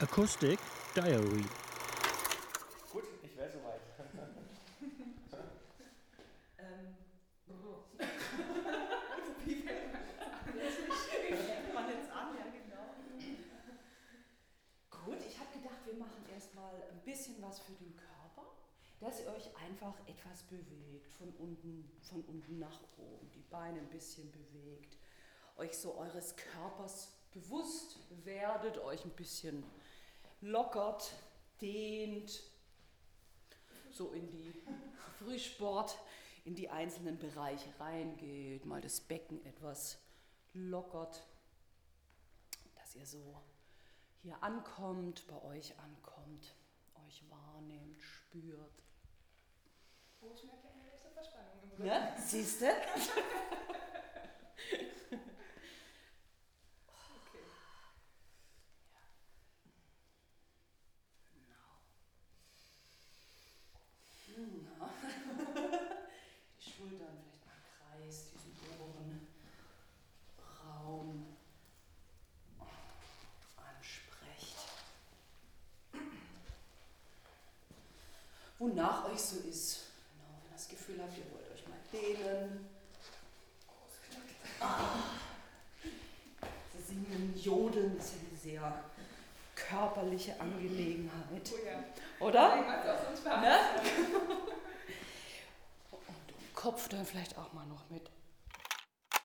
Acoustic Diary. Gut, ich wäre soweit. Ähm. Gut, ich habe gedacht, wir machen erstmal ein bisschen was für den Körper, dass ihr euch einfach etwas bewegt, von unten, von unten nach oben, die Beine ein bisschen bewegt, euch so eures Körpers bewusst werdet, euch ein bisschen lockert, dehnt, so in die Frühsport, in die einzelnen Bereiche reingeht, mal das Becken etwas lockert, dass ihr so hier ankommt, bei euch ankommt, euch wahrnehmt, spürt. Oh, ich merke eine gewisse Verspannung im Rücken. Ne? Siehst du? Die Schultern vielleicht mal im Kreis, diesen oberen Raum ansprecht. Wonach euch so ist. Genau, wenn ihr das Gefühl habt, ihr wollt euch mal dehnen. Ah. Singen, Jodeln ist ja eine sehr körperliche Angelegenheit. Oh ja. Oder? Uns Ne? Kopf dann vielleicht auch mal noch mit